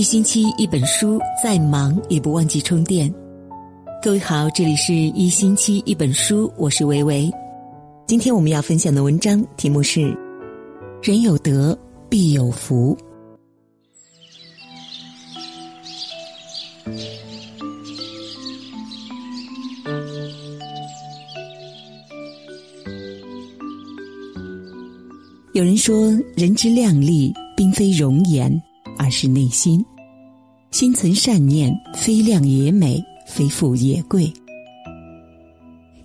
一星期一本书，再忙也不忘记充电。各位好，这里是一星期一本书，我是维维。今天我们要分享的文章题目是：人有德必有福。有人说，人之靓丽，并非容颜。而是内心，心存善念，非靓也美，非富也贵。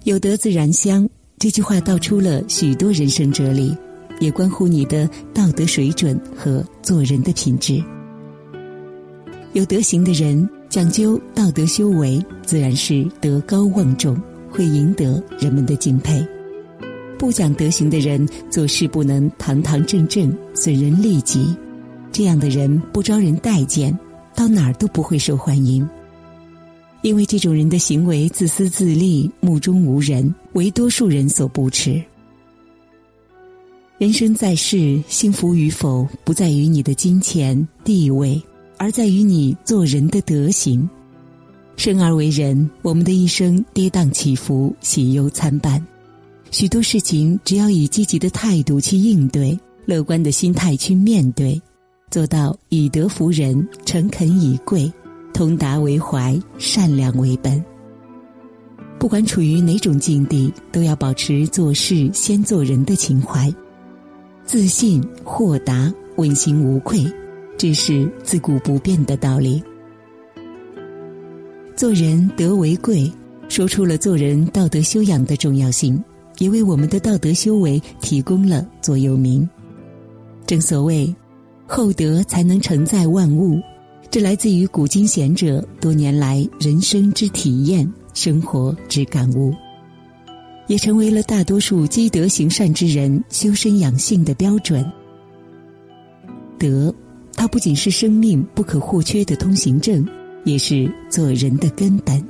有德自然香，这句话道出了许多人生哲理，也关乎你的道德水准和做人的品质。有德行的人讲究道德修为，自然是德高望重，会赢得人们的敬佩。不讲德行的人做事不能堂堂正正，损人利己。这样的人不招人待见，到哪儿都不会受欢迎。因为这种人的行为自私自利，目中无人，为多数人所不齿。人生在世，幸福与否不在于你的金钱地位，而在于你做人的德行。生而为人，我们的一生跌宕起伏，喜忧参半。许多事情，只要以积极的态度去应对，乐观的心态去面对。做到以德服人，诚恳以贵，通达为怀，善良为本。不管处于哪种境地，都要保持做事先做人的情怀，自信、豁达、问心无愧，这是自古不变的道理。做人德为贵，说出了做人道德修养的重要性，也为我们的道德修为提供了座右铭。正所谓。厚德才能承载万物，这来自于古今贤者多年来人生之体验、生活之感悟，也成为了大多数积德行善之人修身养性的标准。德，它不仅是生命不可或缺的通行证，也是做人的根本。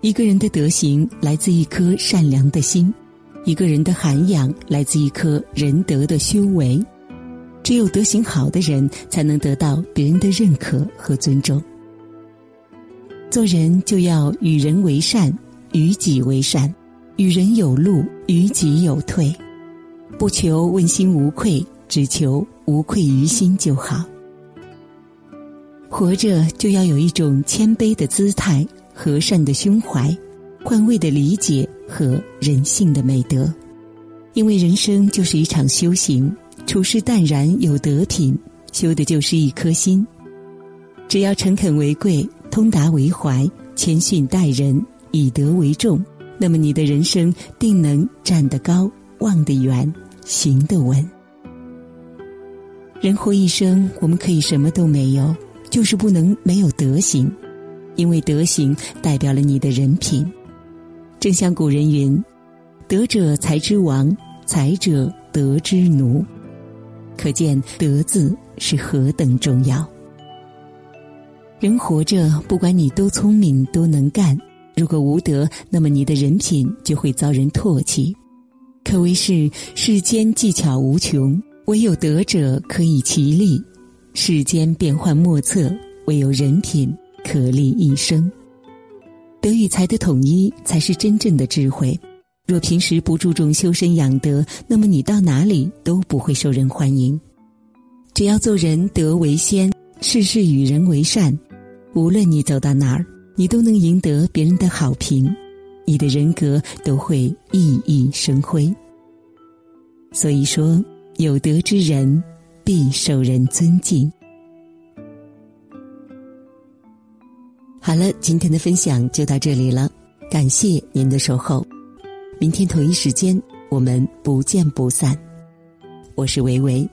一个人的德行来自一颗善良的心，一个人的涵养来自一颗仁德的修为。只有德行好的人，才能得到别人的认可和尊重。做人就要与人为善，与己为善，与人有路，与己有退，不求问心无愧，只求无愧于心就好。活着就要有一种谦卑的姿态、和善的胸怀、换位的理解和人性的美德，因为人生就是一场修行。处事淡然有德品，修的就是一颗心。只要诚恳为贵，通达为怀，谦逊待人，以德为重，那么你的人生定能站得高，望得远，行得稳。人活一生，我们可以什么都没有，就是不能没有德行，因为德行代表了你的人品。正像古人云：“德者才之王，才者德之奴。”可见“德”字是何等重要。人活着，不管你多聪明、多能干，如果无德，那么你的人品就会遭人唾弃。可谓是世间技巧无穷，唯有德者可以其力；世间变幻莫测，唯有人品可立一生。德与才的统一，才是真正的智慧。若平时不注重修身养德，那么你到哪里都不会受人欢迎。只要做人德为先，事事与人为善，无论你走到哪儿，你都能赢得别人的好评，你的人格都会熠熠生辉。所以说，有德之人必受人尊敬。好了，今天的分享就到这里了，感谢您的守候。明天同一时间，我们不见不散。我是维维。